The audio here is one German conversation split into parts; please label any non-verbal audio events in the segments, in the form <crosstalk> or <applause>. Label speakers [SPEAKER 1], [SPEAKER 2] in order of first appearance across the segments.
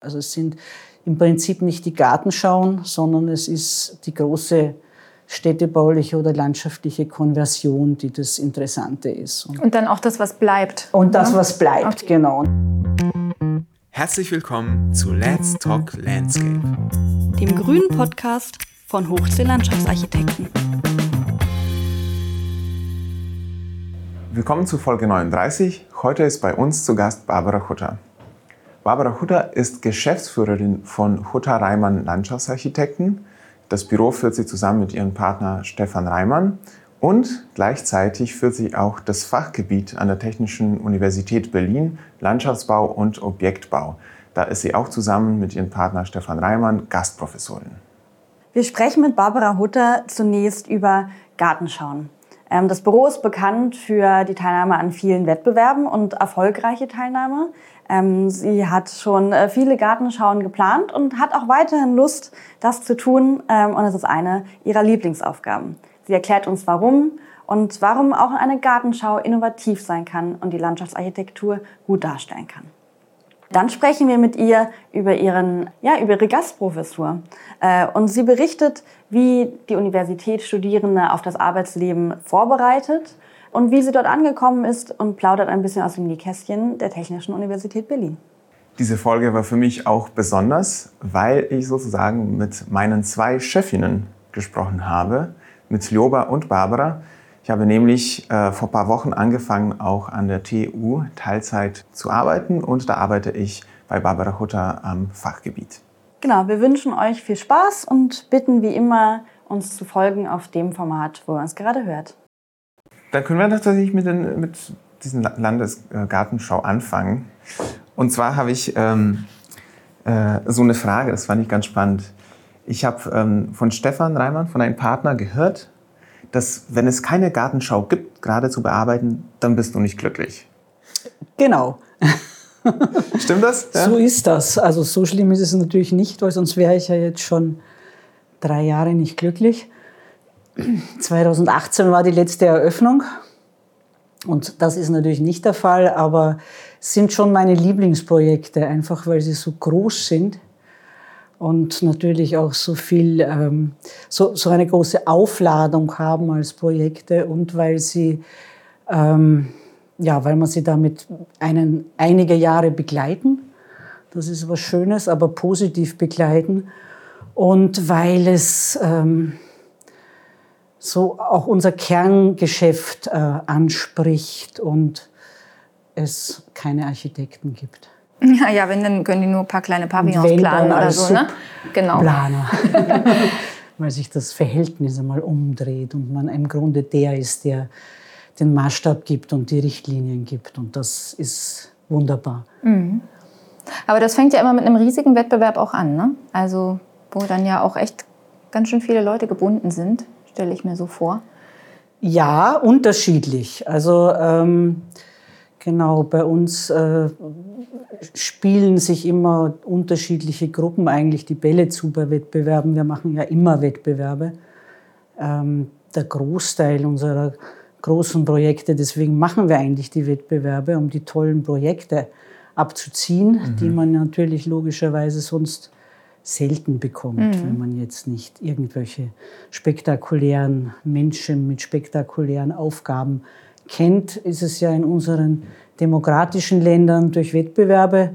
[SPEAKER 1] Also es sind im Prinzip nicht die Gartenschauen, sondern es ist die große städtebauliche oder landschaftliche Konversion, die das Interessante ist.
[SPEAKER 2] Und, und dann auch das, was bleibt.
[SPEAKER 1] Und das, was bleibt, okay. genau.
[SPEAKER 3] Herzlich willkommen zu Let's Talk Landscape,
[SPEAKER 4] dem grünen Podcast von Hochsee Landschaftsarchitekten.
[SPEAKER 3] Willkommen zu Folge 39. Heute ist bei uns zu Gast Barbara Hutter. Barbara Hutter ist Geschäftsführerin von Hutter Reimann Landschaftsarchitekten. Das Büro führt sie zusammen mit ihrem Partner Stefan Reimann und gleichzeitig führt sie auch das Fachgebiet an der Technischen Universität Berlin, Landschaftsbau und Objektbau. Da ist sie auch zusammen mit ihrem Partner Stefan Reimann Gastprofessorin.
[SPEAKER 4] Wir sprechen mit Barbara Hutter zunächst über Gartenschauen. Ähm, das Büro ist bekannt für die Teilnahme an vielen Wettbewerben und erfolgreiche Teilnahme. Ähm, sie hat schon äh, viele Gartenschauen geplant und hat auch weiterhin Lust, das zu tun. Ähm, und es ist eine ihrer Lieblingsaufgaben. Sie erklärt uns, warum und warum auch eine Gartenschau innovativ sein kann und die Landschaftsarchitektur gut darstellen kann. Dann sprechen wir mit ihr über, ihren, ja, über ihre Gastprofessur. Äh, und sie berichtet, wie die Universität Studierende auf das Arbeitsleben vorbereitet und wie sie dort angekommen ist und plaudert ein bisschen aus dem Nähkästchen der Technischen Universität Berlin.
[SPEAKER 3] Diese Folge war für mich auch besonders, weil ich sozusagen mit meinen zwei Chefinnen gesprochen habe, mit Ljoba und Barbara. Ich habe nämlich äh, vor ein paar Wochen angefangen, auch an der TU Teilzeit zu arbeiten und da arbeite ich bei Barbara Hutter am Fachgebiet.
[SPEAKER 4] Genau, wir wünschen euch viel Spaß und bitten wie immer, uns zu folgen auf dem Format, wo ihr uns gerade hört.
[SPEAKER 3] Dann können wir tatsächlich mit, den, mit diesen Landesgartenschau anfangen. Und zwar habe ich ähm, äh, so eine Frage, das fand ich ganz spannend. Ich habe ähm, von Stefan Reimann, von einem Partner, gehört, dass wenn es keine Gartenschau gibt, gerade zu bearbeiten, dann bist du nicht glücklich.
[SPEAKER 1] Genau. <laughs>
[SPEAKER 3] Stimmt das?
[SPEAKER 1] Ja? So ist das. Also so schlimm ist es natürlich nicht, weil sonst wäre ich ja jetzt schon drei Jahre nicht glücklich. 2018 war die letzte Eröffnung und das ist natürlich nicht der Fall, aber sind schon meine Lieblingsprojekte, einfach weil sie so groß sind und natürlich auch so viel, ähm, so, so eine große Aufladung haben als Projekte und weil sie, ähm, ja, weil man sie damit einen, einige Jahre begleiten. Das ist was Schönes, aber positiv begleiten. Und weil es ähm, so auch unser Kerngeschäft äh, anspricht und es keine Architekten gibt.
[SPEAKER 2] Ja, ja, wenn, dann können die nur ein paar kleine Pavillons planen oder so, ne?
[SPEAKER 1] Genau. Planer. <laughs> Weil sich das Verhältnis einmal umdreht und man im Grunde der ist, der den Maßstab gibt und die Richtlinien gibt. Und das ist wunderbar. Mhm.
[SPEAKER 2] Aber das fängt ja immer mit einem riesigen Wettbewerb auch an, ne? Also, wo dann ja auch echt ganz schön viele Leute gebunden sind, stelle ich mir so vor.
[SPEAKER 1] Ja, unterschiedlich. Also, ähm, Genau, bei uns äh, spielen sich immer unterschiedliche Gruppen eigentlich die Bälle zu bei Wettbewerben. Wir machen ja immer Wettbewerbe. Ähm, der Großteil unserer großen Projekte, deswegen machen wir eigentlich die Wettbewerbe, um die tollen Projekte abzuziehen, mhm. die man natürlich logischerweise sonst selten bekommt, mhm. wenn man jetzt nicht irgendwelche spektakulären Menschen mit spektakulären Aufgaben kennt, ist es ja in unseren demokratischen Ländern durch Wettbewerbe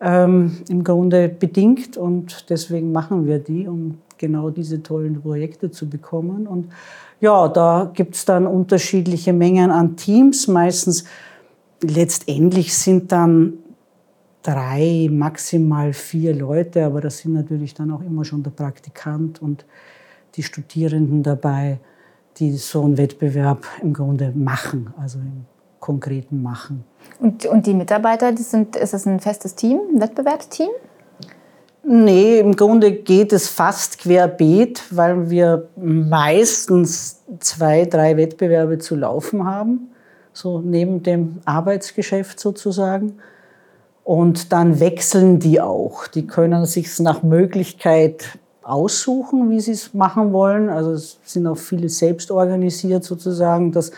[SPEAKER 1] ähm, im Grunde bedingt und deswegen machen wir die, um genau diese tollen Projekte zu bekommen. Und ja, da gibt es dann unterschiedliche Mengen an Teams. Meistens letztendlich sind dann drei, maximal vier Leute, aber das sind natürlich dann auch immer schon der Praktikant und die Studierenden dabei die so einen Wettbewerb im Grunde machen, also im konkreten Machen.
[SPEAKER 2] Und, und die Mitarbeiter, die sind, ist das ein festes Team, ein Wettbewerbsteam?
[SPEAKER 1] Nee, im Grunde geht es fast querbeet, weil wir meistens zwei, drei Wettbewerbe zu laufen haben, so neben dem Arbeitsgeschäft sozusagen. Und dann wechseln die auch. Die können sich nach Möglichkeit aussuchen, wie sie es machen wollen. Also es sind auch viele selbst organisiert sozusagen, dass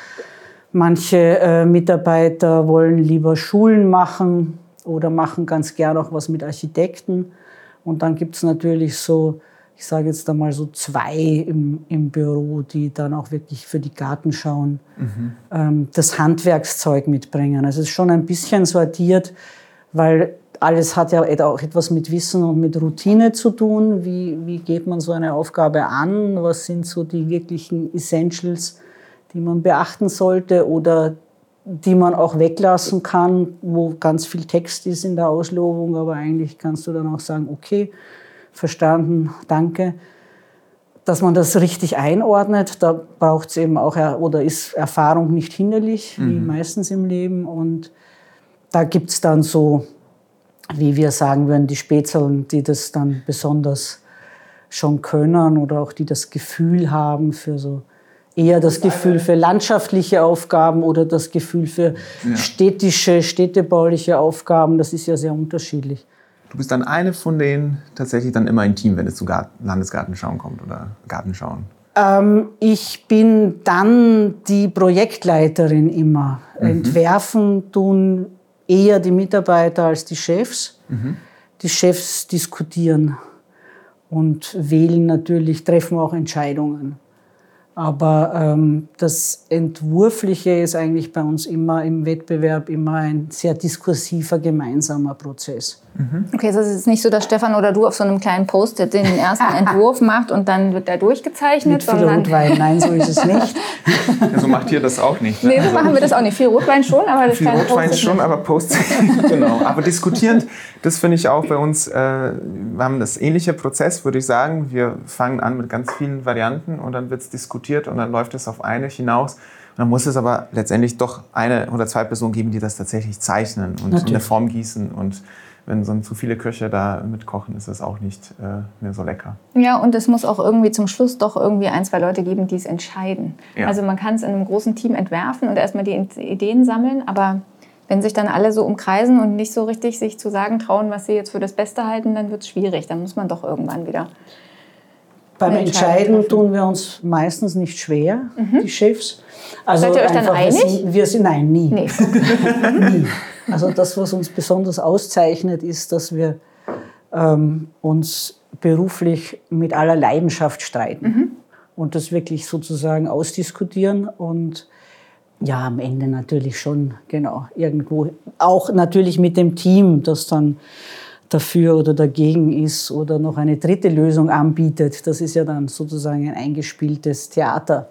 [SPEAKER 1] manche äh, Mitarbeiter wollen lieber Schulen machen oder machen ganz gern auch was mit Architekten. Und dann gibt es natürlich so, ich sage jetzt einmal so zwei im, im Büro, die dann auch wirklich für die Gartenschau mhm. ähm, das Handwerkszeug mitbringen. Also es ist schon ein bisschen sortiert, weil alles hat ja auch etwas mit Wissen und mit Routine zu tun. Wie, wie geht man so eine Aufgabe an? Was sind so die wirklichen Essentials, die man beachten sollte oder die man auch weglassen kann, wo ganz viel Text ist in der Auslobung, aber eigentlich kannst du dann auch sagen, okay, verstanden, danke. Dass man das richtig einordnet, da braucht es eben auch, oder ist Erfahrung nicht hinderlich, mhm. wie meistens im Leben. Und da gibt es dann so, wie wir sagen würden, die Spätzeln, die das dann besonders schon können oder auch die das Gefühl haben für so eher das Gefühl für landschaftliche Aufgaben oder das Gefühl für städtische, städtebauliche Aufgaben. Das ist ja sehr unterschiedlich.
[SPEAKER 3] Du bist dann eine von denen tatsächlich dann immer ein Team, wenn es zu Landesgartenschauen kommt oder Gartenschauen?
[SPEAKER 1] Ähm, ich bin dann die Projektleiterin immer. Mhm. Entwerfen tun eher die Mitarbeiter als die Chefs. Mhm. Die Chefs diskutieren und wählen natürlich, treffen auch Entscheidungen. Aber ähm, das Entwurfliche ist eigentlich bei uns immer im Wettbewerb immer ein sehr diskursiver gemeinsamer Prozess.
[SPEAKER 2] Mhm. Okay, also es ist nicht so, dass Stefan oder du auf so einem kleinen Post-it den ersten <laughs> Entwurf macht und dann wird der durchgezeichnet.
[SPEAKER 1] Mit viel Rotwein, nein, so ist es <laughs> nicht.
[SPEAKER 3] Ja, so macht ihr das auch nicht.
[SPEAKER 2] Ne? Nee, so machen wir das auch nicht. Viel Rotwein schon, aber das
[SPEAKER 3] Viel Rotwein schon, aber Post-it, <laughs> genau. Aber diskutierend, das finde ich auch bei uns, äh, wir haben das ähnliche Prozess, würde ich sagen. Wir fangen an mit ganz vielen Varianten und dann wird es diskutiert und dann läuft es auf eine hinaus. Und dann muss es aber letztendlich doch eine oder zwei Personen geben, die das tatsächlich zeichnen und Natürlich. in der Form gießen und wenn so zu viele Köche da mitkochen, ist es auch nicht äh, mehr so lecker.
[SPEAKER 2] Ja, und es muss auch irgendwie zum Schluss doch irgendwie ein, zwei Leute geben, die es entscheiden. Ja. Also man kann es in einem großen Team entwerfen und erstmal die Ideen sammeln, aber wenn sich dann alle so umkreisen und nicht so richtig sich zu sagen trauen, was sie jetzt für das Beste halten, dann wird es schwierig. Dann muss man doch irgendwann wieder.
[SPEAKER 1] Beim Entscheiden tun wir uns meistens nicht schwer, mhm. die Chefs.
[SPEAKER 2] Also Seid ihr euch dann einig?
[SPEAKER 1] Wir sind, nein, nie. Nee. <laughs> nie. Also das, was uns besonders auszeichnet, ist, dass wir ähm, uns beruflich mit aller Leidenschaft streiten mhm. und das wirklich sozusagen ausdiskutieren und ja, am Ende natürlich schon, genau, irgendwo auch natürlich mit dem Team, das dann dafür oder dagegen ist oder noch eine dritte Lösung anbietet. Das ist ja dann sozusagen ein eingespieltes Theater.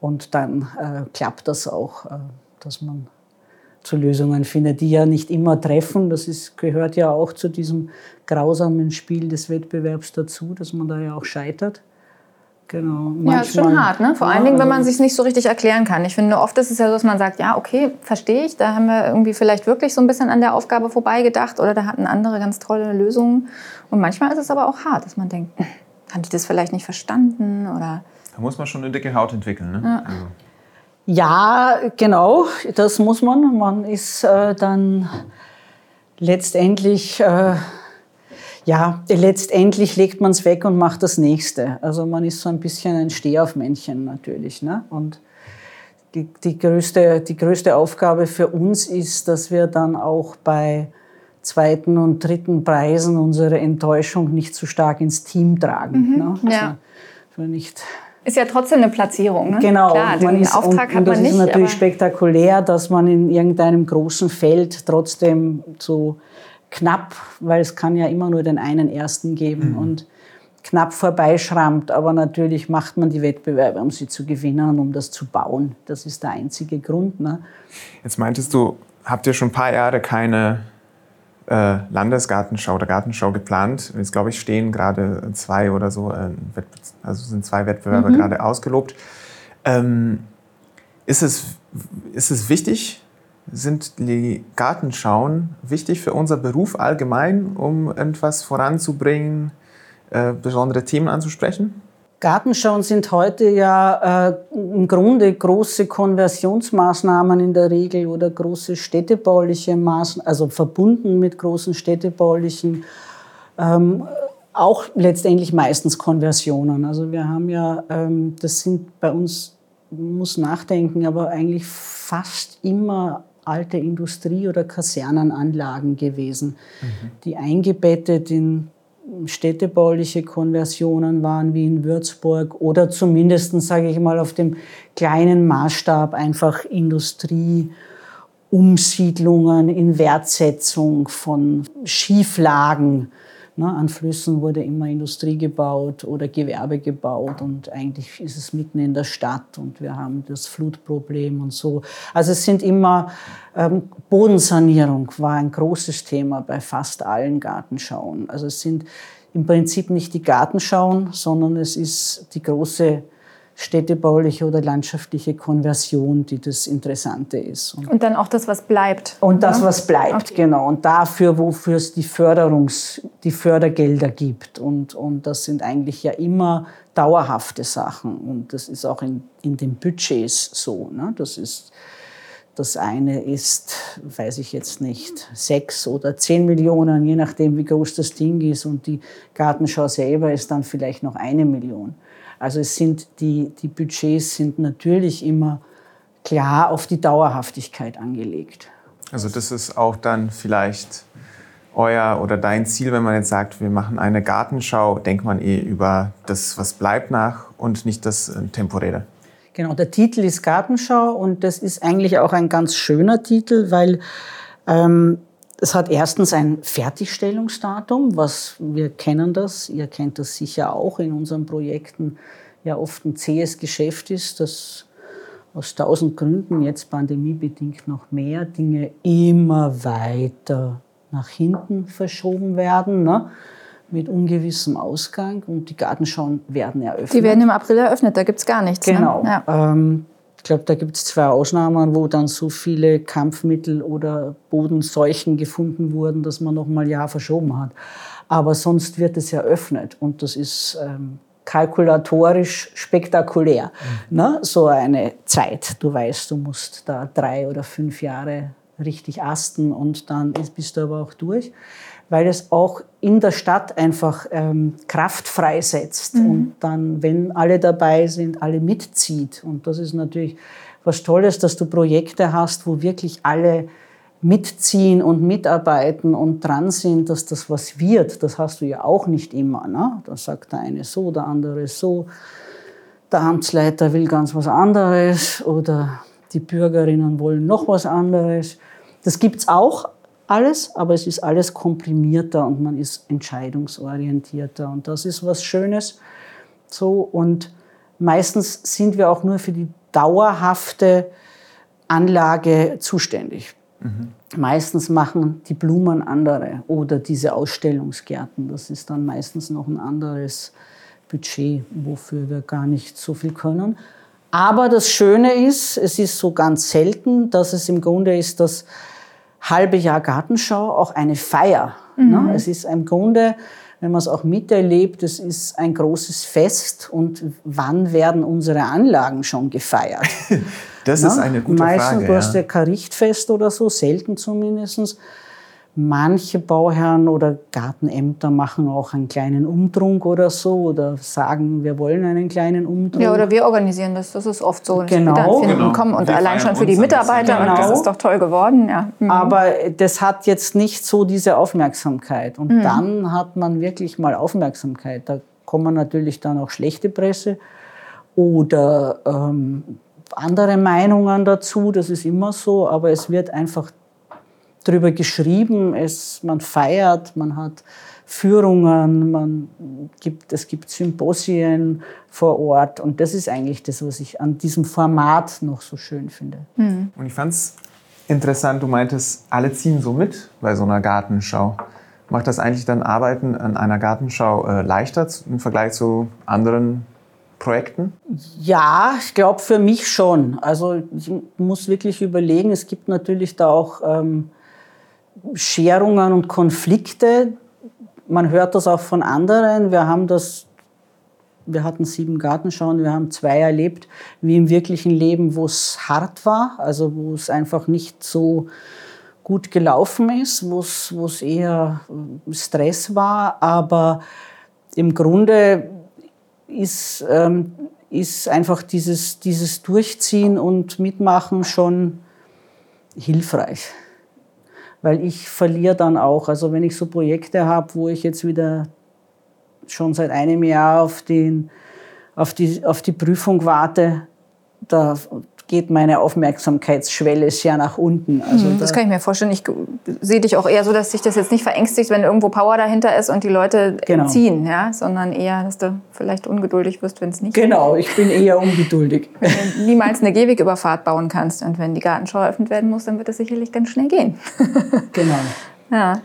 [SPEAKER 1] Und dann äh, klappt das auch, äh, dass man zu Lösungen findet, die ja nicht immer treffen. Das ist, gehört ja auch zu diesem grausamen Spiel des Wettbewerbs dazu, dass man da ja auch scheitert.
[SPEAKER 2] Genau. Manchmal, ja, ist schon hart, ne? Vor ja, allen Dingen, wenn man also sich nicht so richtig erklären kann. Ich finde, oft ist es ja so, dass man sagt, ja, okay, verstehe ich, da haben wir irgendwie vielleicht wirklich so ein bisschen an der Aufgabe vorbeigedacht oder da hatten andere ganz tolle Lösungen. Und manchmal ist es aber auch hart, dass man denkt, hm, haben die das vielleicht nicht verstanden oder...
[SPEAKER 3] Da muss man schon eine dicke Haut entwickeln, ne?
[SPEAKER 1] Ja. Also. Ja, genau, das muss man. Man ist äh, dann letztendlich, äh, ja, letztendlich legt man es weg und macht das Nächste. Also man ist so ein bisschen ein Stehaufmännchen natürlich. Ne? Und die, die, größte, die größte Aufgabe für uns ist, dass wir dann auch bei zweiten und dritten Preisen unsere Enttäuschung nicht zu stark ins Team tragen.
[SPEAKER 2] Mhm, ne? also, ja. nicht ist ja trotzdem eine Platzierung. Ne?
[SPEAKER 1] Genau.
[SPEAKER 2] Klar, den
[SPEAKER 1] ist,
[SPEAKER 2] Auftrag und, hat man
[SPEAKER 1] nicht.
[SPEAKER 2] Das
[SPEAKER 1] ist natürlich spektakulär, dass man in irgendeinem großen Feld trotzdem so knapp, weil es kann ja immer nur den einen Ersten geben mhm. und knapp vorbeischrammt. Aber natürlich macht man die Wettbewerbe, um sie zu gewinnen und um das zu bauen. Das ist der einzige Grund. Ne?
[SPEAKER 3] Jetzt meintest du, habt ihr schon ein paar Jahre keine äh, Landesgartenschau oder Gartenschau geplant. Jetzt glaube ich stehen gerade zwei oder so, äh, also sind zwei Wettbewerbe mhm. gerade ausgelobt. Ähm, ist, es, ist es wichtig, sind die Gartenschauen wichtig für unser Beruf allgemein, um etwas voranzubringen, äh, besondere Themen anzusprechen?
[SPEAKER 1] Gartenschauen sind heute ja äh, im Grunde große Konversionsmaßnahmen in der Regel oder große städtebauliche Maßnahmen, also verbunden mit großen städtebaulichen, ähm, auch letztendlich meistens Konversionen. Also wir haben ja, ähm, das sind bei uns, muss nachdenken, aber eigentlich fast immer alte Industrie- oder Kasernenanlagen gewesen, mhm. die eingebettet in städtebauliche Konversionen waren wie in Würzburg oder zumindest, sage ich mal, auf dem kleinen Maßstab einfach Industrieumsiedlungen in Wertsetzung von Schieflagen Ne, an Flüssen wurde immer Industrie gebaut oder Gewerbe gebaut und eigentlich ist es mitten in der Stadt und wir haben das Flutproblem und so. Also es sind immer, ähm, Bodensanierung war ein großes Thema bei fast allen Gartenschauen. Also es sind im Prinzip nicht die Gartenschauen, sondern es ist die große städtebauliche oder landschaftliche Konversion, die das Interessante ist.
[SPEAKER 2] Und, und dann auch das, was bleibt.
[SPEAKER 1] Und das, ne? was bleibt, okay. genau. Und dafür, wofür es die Förderungs-, die Fördergelder gibt. Und, und das sind eigentlich ja immer dauerhafte Sachen. Und das ist auch in, in den Budgets so. Ne? Das ist, das eine ist, weiß ich jetzt nicht, sechs oder zehn Millionen, je nachdem, wie groß das Ding ist. Und die Gartenschau selber ist dann vielleicht noch eine Million. Also es sind die, die Budgets sind natürlich immer klar auf die Dauerhaftigkeit angelegt.
[SPEAKER 3] Also das ist auch dann vielleicht euer oder dein Ziel, wenn man jetzt sagt, wir machen eine Gartenschau, denkt man eh über das, was bleibt nach und nicht das äh, Temporäre.
[SPEAKER 1] Genau, der Titel ist Gartenschau und das ist eigentlich auch ein ganz schöner Titel, weil ähm, es hat erstens ein Fertigstellungsdatum, was wir kennen das, ihr kennt das sicher auch in unseren Projekten, ja oft ein zähes Geschäft ist, das aus tausend Gründen, jetzt pandemiebedingt noch mehr, Dinge immer weiter nach hinten verschoben werden, ne? mit ungewissem Ausgang und die Gartenschauen werden eröffnet.
[SPEAKER 2] Die werden im April eröffnet, da gibt es gar nichts.
[SPEAKER 1] Ne? Genau. Ne? Ja. Ähm, ich glaube, da gibt es zwei Ausnahmen, wo dann so viele Kampfmittel oder Bodenseuchen gefunden wurden, dass man noch mal ein Jahr verschoben hat. Aber sonst wird es eröffnet und das ist ähm, kalkulatorisch spektakulär. Mhm. Ne? So eine Zeit. Du weißt, du musst da drei oder fünf Jahre richtig asten und dann bist du aber auch durch weil es auch in der Stadt einfach ähm, Kraft freisetzt mhm. und dann, wenn alle dabei sind, alle mitzieht. Und das ist natürlich was Tolles, dass du Projekte hast, wo wirklich alle mitziehen und mitarbeiten und dran sind, dass das was wird. Das hast du ja auch nicht immer. Ne? Da sagt der eine so, der andere so. Der Amtsleiter will ganz was anderes oder die Bürgerinnen wollen noch was anderes. Das gibt's auch, alles, aber es ist alles komprimierter und man ist entscheidungsorientierter. Und das ist was Schönes. So, und meistens sind wir auch nur für die dauerhafte Anlage zuständig. Mhm. Meistens machen die Blumen andere oder diese Ausstellungsgärten. Das ist dann meistens noch ein anderes Budget, wofür wir gar nicht so viel können. Aber das Schöne ist, es ist so ganz selten, dass es im Grunde ist, dass halbe Jahr Gartenschau auch eine Feier. Mhm. Ne? Es ist im Grunde, wenn man es auch miterlebt, es ist ein großes Fest. Und wann werden unsere Anlagen schon gefeiert? <laughs>
[SPEAKER 3] das ne? ist eine gute
[SPEAKER 1] Meistens,
[SPEAKER 3] Frage.
[SPEAKER 1] Meistens, du hast ja kein Richtfest oder so, selten zumindest. Manche Bauherren oder Gartenämter machen auch einen kleinen Umtrunk oder so oder sagen, wir wollen einen kleinen Umtrunk.
[SPEAKER 2] Ja, oder wir organisieren das. Das ist oft so.
[SPEAKER 1] Genau.
[SPEAKER 2] genau. Kommen und wir allein schon für die Mitarbeiter. Genau. Und das ist doch toll geworden. Ja.
[SPEAKER 1] Mhm. Aber das hat jetzt nicht so diese Aufmerksamkeit. Und mhm. dann hat man wirklich mal Aufmerksamkeit. Da kommen natürlich dann auch schlechte Presse oder ähm, andere Meinungen dazu. Das ist immer so. Aber es wird einfach drüber geschrieben, es, man feiert, man hat Führungen, man gibt, es gibt Symposien vor Ort und das ist eigentlich das, was ich an diesem Format noch so schön finde.
[SPEAKER 3] Mhm. Und ich fand es interessant, du meintest, alle ziehen so mit bei so einer Gartenschau. Macht das eigentlich dann Arbeiten an einer Gartenschau äh, leichter im Vergleich zu anderen Projekten?
[SPEAKER 1] Ja, ich glaube für mich schon. Also ich muss wirklich überlegen, es gibt natürlich da auch ähm, Scherungen und Konflikte. Man hört das auch von anderen. Wir haben das, wir hatten sieben Gartenschauen, wir haben zwei erlebt, wie im wirklichen Leben, wo es hart war, also wo es einfach nicht so gut gelaufen ist, wo es eher Stress war. Aber im Grunde ist, ähm, ist einfach dieses, dieses Durchziehen und Mitmachen schon hilfreich. Weil ich verliere dann auch, also wenn ich so Projekte habe, wo ich jetzt wieder schon seit einem Jahr auf, den, auf, die, auf die Prüfung warte, da geht meine Aufmerksamkeitsschwelle sehr nach unten.
[SPEAKER 2] Also mhm, das da kann ich mir vorstellen. Ich sehe dich auch eher so, dass sich das jetzt nicht verängstigt, wenn irgendwo Power dahinter ist und die Leute genau. ziehen, ja? sondern eher, dass du vielleicht ungeduldig wirst, wenn es nicht
[SPEAKER 1] Genau, ich bin eher ungeduldig. <laughs>
[SPEAKER 2] wenn du niemals eine Gehwegüberfahrt bauen kannst und wenn die Gartenschau eröffnet werden muss, dann wird das sicherlich ganz schnell gehen. <laughs>
[SPEAKER 1] genau.
[SPEAKER 2] Ja.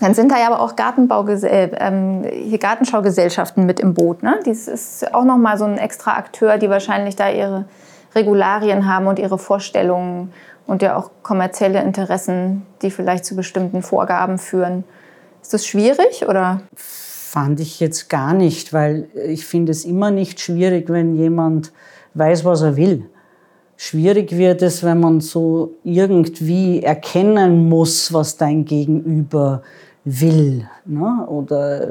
[SPEAKER 2] Dann sind da ja aber auch äh, ähm, hier Gartenschaugesellschaften mit im Boot. Ne? Das ist auch nochmal so ein extra Akteur, die wahrscheinlich da ihre Regularien haben und ihre Vorstellungen und ja auch kommerzielle Interessen, die vielleicht zu bestimmten Vorgaben führen. Ist das schwierig oder?
[SPEAKER 1] Fand ich jetzt gar nicht, weil ich finde es immer nicht schwierig, wenn jemand weiß, was er will. Schwierig wird es, wenn man so irgendwie erkennen muss, was dein Gegenüber will. Ne? Oder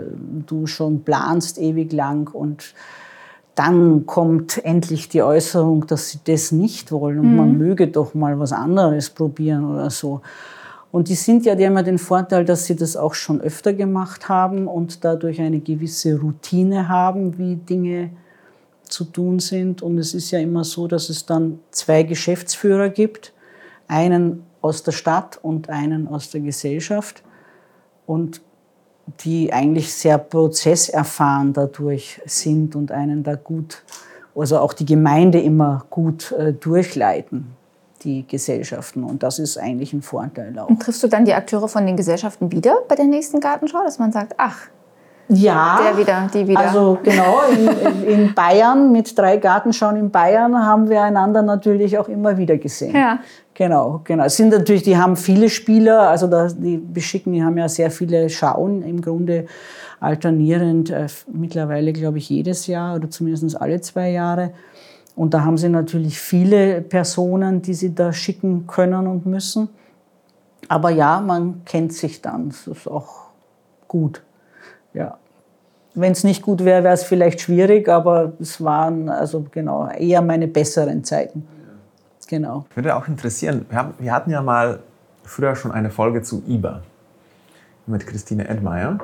[SPEAKER 1] du schon planst ewig lang und dann kommt endlich die Äußerung, dass sie das nicht wollen und mhm. man möge doch mal was anderes probieren oder so. Und die sind ja, die haben ja den Vorteil, dass sie das auch schon öfter gemacht haben und dadurch eine gewisse Routine haben, wie Dinge zu tun sind. Und es ist ja immer so, dass es dann zwei Geschäftsführer gibt, einen aus der Stadt und einen aus der Gesellschaft. Und die eigentlich sehr prozesserfahren dadurch sind und einen da gut, also auch die Gemeinde immer gut äh, durchleiten, die Gesellschaften. Und das ist eigentlich ein Vorteil auch.
[SPEAKER 2] Und triffst du dann die Akteure von den Gesellschaften wieder bei der nächsten Gartenschau, dass man sagt, ach,
[SPEAKER 1] ja,
[SPEAKER 2] der wieder, die wieder.
[SPEAKER 1] Also genau, in, in, Bayern mit drei Gartenschauen in Bayern haben wir einander natürlich auch immer wieder gesehen.
[SPEAKER 2] Ja.
[SPEAKER 1] Genau, genau. Es sind natürlich, die haben viele Spieler, also da, die beschicken, die haben ja sehr viele Schauen im Grunde alternierend, äh, mittlerweile glaube ich jedes Jahr oder zumindest alle zwei Jahre. Und da haben sie natürlich viele Personen, die sie da schicken können und müssen. Aber ja, man kennt sich dann. Das ist auch gut. Ja. Wenn es nicht gut wäre, wäre es vielleicht schwierig, aber es waren also genau eher meine besseren Zeiten. Genau.
[SPEAKER 3] Würde auch interessieren, wir, haben, wir hatten ja mal früher schon eine Folge zu IBA mit Christine Edmeier.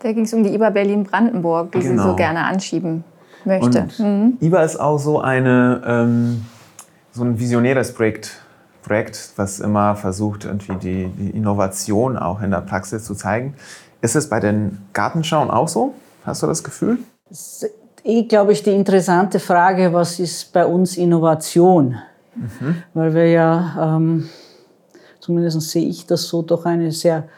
[SPEAKER 2] Da ging es um die IBA Berlin-Brandenburg, die genau. sie so gerne anschieben möchte.
[SPEAKER 3] Und mhm. IBA ist auch so, eine, ähm, so ein visionäres Projekt, Projekt, was immer versucht, irgendwie die, die Innovation auch in der Praxis zu zeigen. Ist es bei den Gartenschauen auch so? Hast du das Gefühl?
[SPEAKER 1] Das ist, eh, glaube ich, die interessante Frage, was ist bei uns Innovation? Mhm. Weil wir ja, ähm, zumindest sehe ich das so, doch eine sehr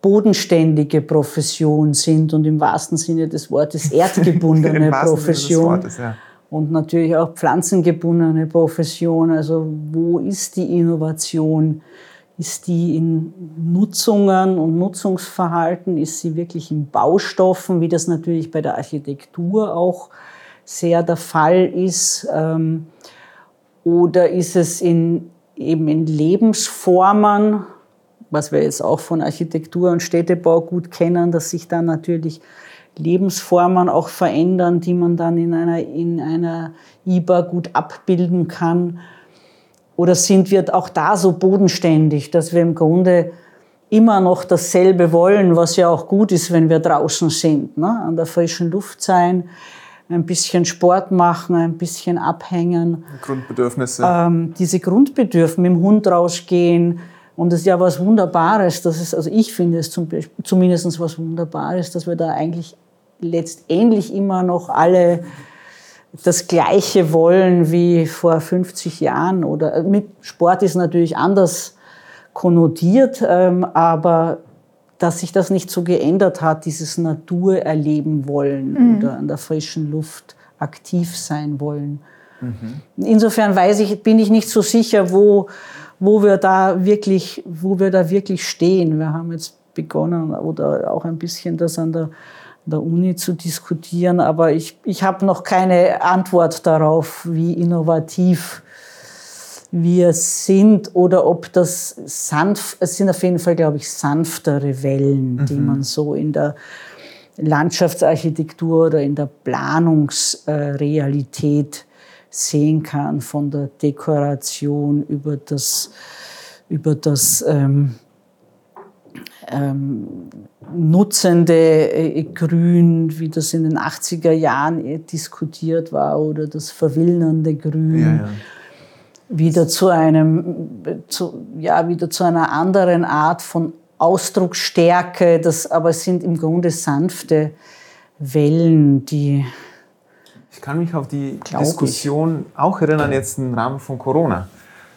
[SPEAKER 1] bodenständige Profession sind und im wahrsten Sinne des Wortes <laughs> erdgebundene Profession. Wortes, ja. Und natürlich auch pflanzengebundene Profession. Also wo ist die Innovation? Ist die in Nutzungen und Nutzungsverhalten? Ist sie wirklich in Baustoffen, wie das natürlich bei der Architektur auch sehr der Fall ist? Ähm, oder ist es in, eben in Lebensformen, was wir jetzt auch von Architektur und Städtebau gut kennen, dass sich dann natürlich Lebensformen auch verändern, die man dann in einer, in einer IBA gut abbilden kann? Oder sind wir auch da so bodenständig, dass wir im Grunde immer noch dasselbe wollen, was ja auch gut ist, wenn wir draußen sind, ne? an der frischen Luft sein, ein bisschen Sport machen, ein bisschen abhängen.
[SPEAKER 3] Grundbedürfnisse.
[SPEAKER 1] Ähm, diese Grundbedürfnisse, mit dem Hund rausgehen. Und das ist ja was Wunderbares, das ist, also ich finde es zum, zumindest was Wunderbares, dass wir da eigentlich letztendlich immer noch alle das Gleiche wollen wie vor 50 Jahren. Oder äh, mit Sport ist natürlich anders konnotiert, ähm, aber dass sich das nicht so geändert hat, dieses Natur erleben wollen mhm. oder an der frischen Luft aktiv sein wollen. Mhm. Insofern weiß ich, bin ich nicht so sicher, wo, wo, wir da wirklich, wo wir da wirklich stehen. Wir haben jetzt begonnen oder auch ein bisschen das an der, der Uni zu diskutieren, aber ich, ich habe noch keine Antwort darauf, wie innovativ wir sind oder ob das sanft, es sind auf jeden Fall, glaube ich, sanftere Wellen, mhm. die man so in der Landschaftsarchitektur oder in der Planungsrealität sehen kann, von der Dekoration über das über das ähm, ähm, nutzende äh, Grün, wie das in den 80er Jahren äh, diskutiert war, oder das verwildernde Grün. Ja, ja. Wieder zu einem, zu, ja, wieder zu einer anderen Art von Ausdrucksstärke, das aber sind im Grunde sanfte Wellen, die.
[SPEAKER 3] Ich kann mich auf die Diskussion ich. auch erinnern, jetzt im Rahmen von Corona.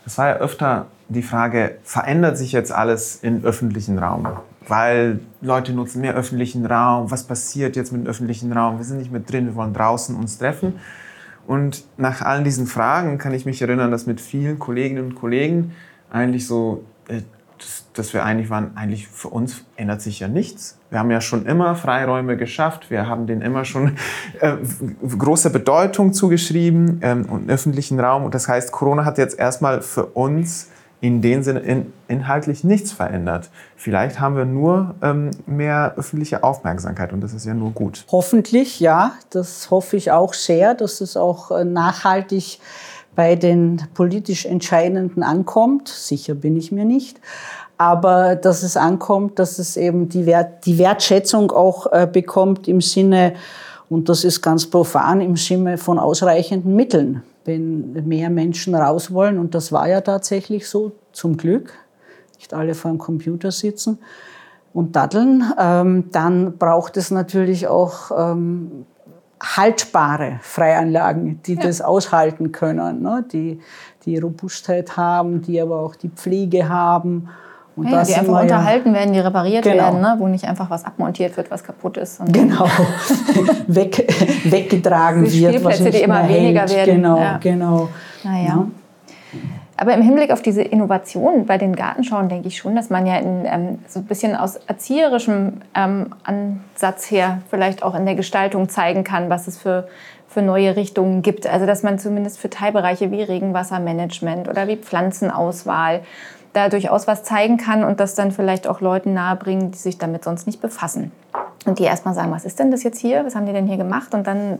[SPEAKER 3] Es war ja öfter die Frage, verändert sich jetzt alles im öffentlichen Raum? Weil Leute nutzen mehr öffentlichen Raum. Was passiert jetzt mit dem öffentlichen Raum? Wir sind nicht mehr drin, wir wollen draußen uns treffen. Und nach all diesen Fragen kann ich mich erinnern, dass mit vielen Kolleginnen und Kollegen eigentlich so äh, dass, wir eigentlich waren, eigentlich für uns ändert sich ja nichts. Wir haben ja schon immer Freiräume geschafft, wir haben denen immer schon äh, große Bedeutung zugeschrieben ähm, und öffentlichen Raum. Und das heißt, Corona hat jetzt erstmal für uns in dem Sinne in, inhaltlich nichts verändert. Vielleicht haben wir nur ähm, mehr öffentliche Aufmerksamkeit und das ist ja nur gut.
[SPEAKER 1] Hoffentlich, ja. Das hoffe ich auch sehr, dass es auch äh, nachhaltig bei den politisch Entscheidenden ankommt. Sicher bin ich mir nicht. Aber dass es ankommt, dass es eben die, Wert, die Wertschätzung auch äh, bekommt im Sinne, und das ist ganz profan, im Sinne von ausreichenden Mitteln. Wenn mehr Menschen raus wollen, und das war ja tatsächlich so, zum Glück, nicht alle vor dem Computer sitzen und daddeln, ähm, dann braucht es natürlich auch ähm, haltbare Freianlagen, die ja. das aushalten können, ne? die die Robustheit haben, die aber auch die Pflege haben.
[SPEAKER 2] Und ja, die einfach unterhalten ja, werden, die repariert genau. werden, ne? wo nicht einfach was abmontiert wird, was kaputt ist.
[SPEAKER 1] genau, <laughs> Weg, weggetragen die wird, was nicht
[SPEAKER 2] die immer weniger hält. werden.
[SPEAKER 1] Genau, ja. genau.
[SPEAKER 2] Naja. Ja. Aber im Hinblick auf diese Innovation bei den Gartenschauen denke ich schon, dass man ja in, ähm, so ein bisschen aus erzieherischem ähm, Ansatz her vielleicht auch in der Gestaltung zeigen kann, was es für, für neue Richtungen gibt. Also dass man zumindest für Teilbereiche wie Regenwassermanagement oder wie Pflanzenauswahl da durchaus was zeigen kann und das dann vielleicht auch Leuten nahebringen, die sich damit sonst nicht befassen. Und die erstmal sagen, was ist denn das jetzt hier? Was haben die denn hier gemacht? Und dann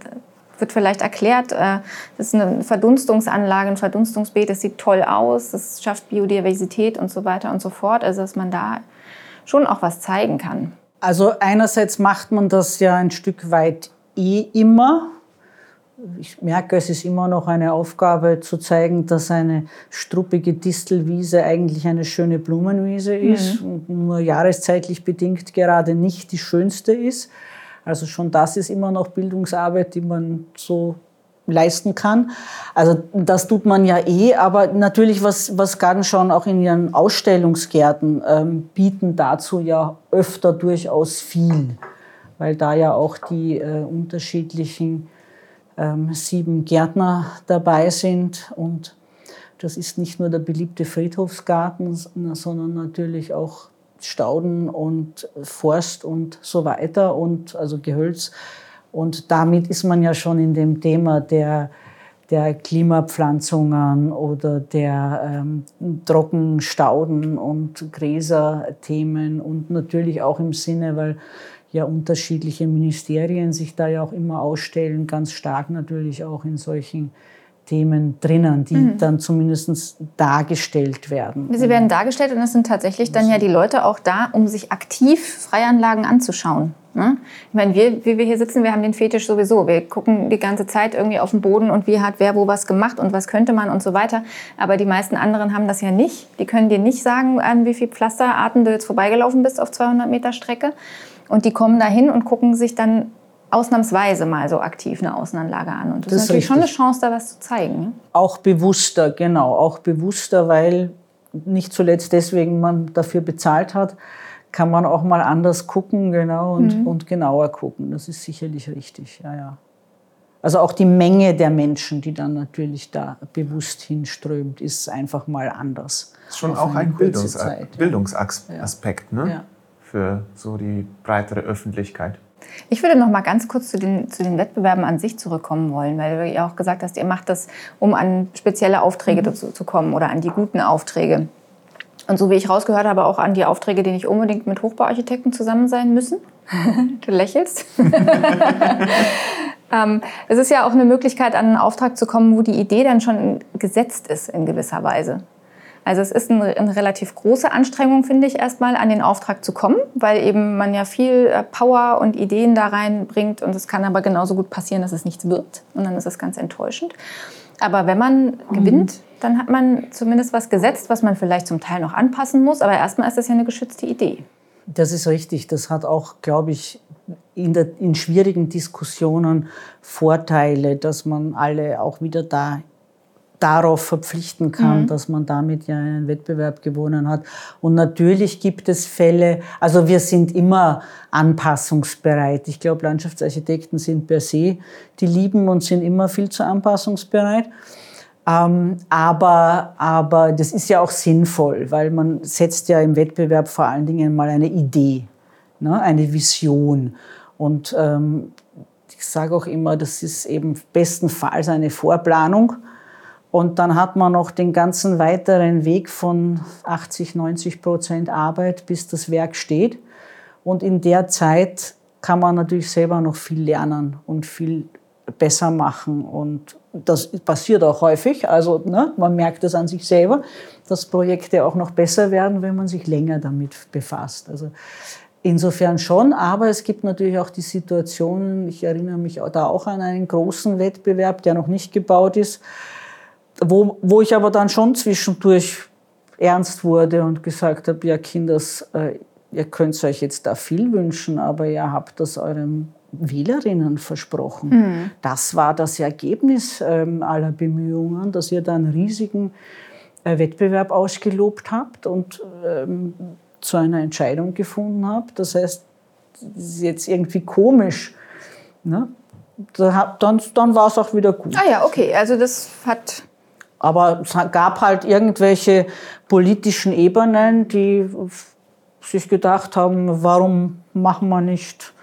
[SPEAKER 2] wird vielleicht erklärt, äh, das ist eine Verdunstungsanlage, ein Verdunstungsbeet, das sieht toll aus, das schafft Biodiversität und so weiter und so fort. Also dass man da schon auch was zeigen kann.
[SPEAKER 1] Also einerseits macht man das ja ein Stück weit eh immer. Ich merke, es ist immer noch eine Aufgabe zu zeigen, dass eine struppige Distelwiese eigentlich eine schöne Blumenwiese ist mhm. und nur jahreszeitlich bedingt gerade nicht die schönste ist. Also schon das ist immer noch Bildungsarbeit, die man so leisten kann. Also das tut man ja eh, aber natürlich, was, was Gartenschauen auch in ihren Ausstellungsgärten ähm, bieten, dazu ja öfter durchaus viel, weil da ja auch die äh, unterschiedlichen sieben Gärtner dabei sind und das ist nicht nur der beliebte Friedhofsgarten, sondern natürlich auch Stauden und Forst und so weiter und also Gehölz. Und damit ist man ja schon in dem Thema der, der Klimapflanzungen oder der ähm, Trockenstauden und Gräserthemen und natürlich auch im Sinne, weil ja unterschiedliche Ministerien sich da ja auch immer ausstellen, ganz stark natürlich auch in solchen Themen drinnen, die mhm. dann zumindest dargestellt werden.
[SPEAKER 2] Sie werden dargestellt und es sind tatsächlich dann ja die Leute auch da, um sich aktiv Freianlagen anzuschauen. Ne? Ich meine, wir, wie wir hier sitzen, wir haben den Fetisch sowieso. Wir gucken die ganze Zeit irgendwie auf den Boden und wie hat wer wo was gemacht und was könnte man und so weiter. Aber die meisten anderen haben das ja nicht. Die können dir nicht sagen, an wie viel Pflasterarten du jetzt vorbeigelaufen bist auf 200 Meter Strecke. Und die kommen dahin und gucken sich dann ausnahmsweise mal so aktiv eine Außenanlage an. Und das, das ist natürlich richtig. schon eine Chance, da was zu zeigen. Ne?
[SPEAKER 1] Auch bewusster, genau. Auch bewusster, weil nicht zuletzt deswegen man dafür bezahlt hat, kann man auch mal anders gucken, genau, und, mhm. und genauer gucken. Das ist sicherlich richtig, ja, ja. Also auch die Menge der Menschen, die dann natürlich da bewusst hinströmt, ist einfach mal anders.
[SPEAKER 3] Das ist schon auch ein Bildungs Bildungsaspekt, ja. ne? Ja. Für so die breitere Öffentlichkeit.
[SPEAKER 2] Ich würde noch mal ganz kurz zu den, zu den Wettbewerben an sich zurückkommen wollen, weil du ja auch gesagt hast, ihr macht das, um an spezielle Aufträge mhm. dazu zu kommen oder an die guten Aufträge. Und so wie ich rausgehört habe, auch an die Aufträge, die nicht unbedingt mit Hochbauarchitekten zusammen sein müssen. <laughs> du lächelst. <laughs> ähm, es ist ja auch eine Möglichkeit, an einen Auftrag zu kommen, wo die Idee dann schon gesetzt ist in gewisser Weise. Also es ist eine, eine, relativ große Anstrengung, finde ich, erstmal an den Auftrag zu kommen, weil eben man ja viel äh, Power und Ideen da reinbringt und es kann aber genauso gut passieren, dass es nichts wird und dann ist es ganz enttäuschend. Aber wenn man mhm. gewinnt, dann hat man zumindest was gesetzt, was man vielleicht zum Teil noch anpassen muss, aber erstmal ist das ja eine geschützte Idee.
[SPEAKER 1] Das ist richtig. Das hat auch, glaube ich, in, der, in schwierigen Diskussionen Vorteile, dass man alle auch wieder da darauf verpflichten kann, mhm. dass man damit ja einen Wettbewerb gewonnen hat. Und natürlich gibt es Fälle, also wir sind immer anpassungsbereit. Ich glaube, Landschaftsarchitekten sind per se, die lieben und sind immer viel zu anpassungsbereit. Ähm, aber, aber das ist ja auch sinnvoll, weil man setzt ja im Wettbewerb vor allen Dingen mal eine Idee, ne, eine Vision. Und ähm, ich sage auch immer, das ist eben bestenfalls eine Vorplanung und dann hat man noch den ganzen weiteren Weg von 80, 90 Prozent Arbeit, bis das Werk steht. Und in der Zeit kann man natürlich selber noch viel lernen und viel besser machen. Und das passiert auch häufig. Also ne, man merkt das an sich selber, dass Projekte auch noch besser werden, wenn man sich länger damit befasst. Also insofern schon, aber es gibt natürlich auch die Situationen, ich erinnere mich da auch an einen großen Wettbewerb, der noch nicht gebaut ist, wo, wo ich aber dann schon zwischendurch ernst wurde und gesagt habe, ja Kinders, äh, ihr könnt euch jetzt da viel wünschen, aber ihr habt das euren Wählerinnen versprochen. Mhm. Das war das Ergebnis ähm, aller Bemühungen, dass ihr da einen riesigen äh, Wettbewerb ausgelobt habt und ähm, zu einer Entscheidung gefunden habt. Das heißt, das ist jetzt irgendwie komisch. Ne? dann, dann war es auch wieder gut.
[SPEAKER 2] Ah ja, okay. Also das hat
[SPEAKER 1] aber es gab halt irgendwelche politischen Ebenen, die sich gedacht haben, warum machen wir nicht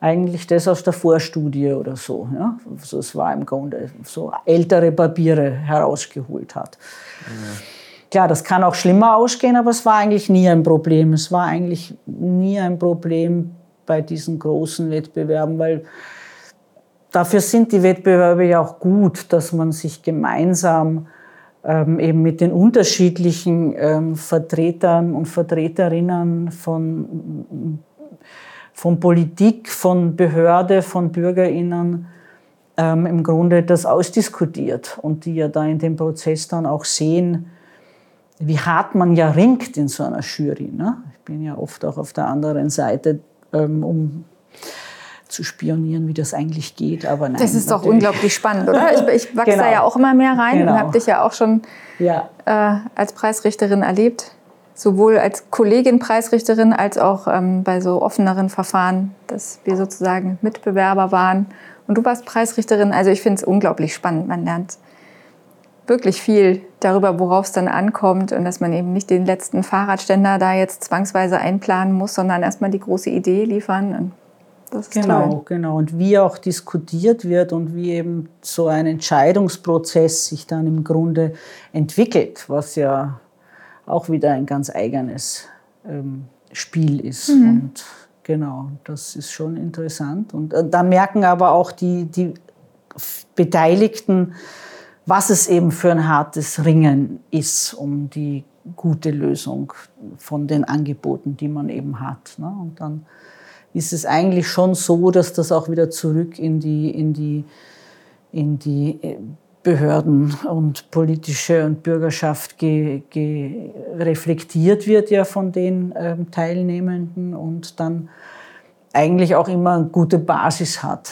[SPEAKER 1] eigentlich das aus der Vorstudie oder so. Ja? Also es war im Grunde so ältere Papiere herausgeholt hat. Ja. Klar, das kann auch schlimmer ausgehen, aber es war eigentlich nie ein Problem. Es war eigentlich nie ein Problem bei diesen großen Wettbewerben, weil dafür sind die Wettbewerbe ja auch gut, dass man sich gemeinsam ähm, eben mit den unterschiedlichen ähm, Vertretern und Vertreterinnen von, von Politik, von Behörde, von BürgerInnen ähm, im Grunde das ausdiskutiert und die ja da in dem Prozess dann auch sehen, wie hart man ja ringt in so einer Jury. Ne? Ich bin ja oft auch auf der anderen Seite, ähm, um zu spionieren, wie das eigentlich geht. Aber nein,
[SPEAKER 2] das ist doch unglaublich spannend, oder? Ich, ich <laughs> wachse genau. da ja auch immer mehr rein genau. und habe dich ja auch schon ja. Äh, als Preisrichterin erlebt. Sowohl als Kollegin Preisrichterin als auch ähm, bei so offeneren Verfahren, dass wir sozusagen Mitbewerber waren. Und du warst Preisrichterin. Also ich finde es unglaublich spannend. Man lernt wirklich viel darüber, worauf es dann ankommt und dass man eben nicht den letzten Fahrradständer da jetzt zwangsweise einplanen muss, sondern erstmal die große Idee liefern.
[SPEAKER 1] Das ist genau, toll. genau. Und wie auch diskutiert wird und wie eben so ein Entscheidungsprozess sich dann im Grunde entwickelt, was ja auch wieder ein ganz eigenes ähm, Spiel ist. Mhm. Und genau, das ist schon interessant. Und äh, da merken aber auch die, die Beteiligten, was es eben für ein hartes Ringen ist um die gute Lösung von den Angeboten, die man eben hat. Ne? Und dann ist es eigentlich schon so, dass das auch wieder zurück in die, in die, in die äh, Behörden und politische und Bürgerschaft ge, ge reflektiert wird ja von den ähm, Teilnehmenden und dann eigentlich auch immer eine gute Basis hat,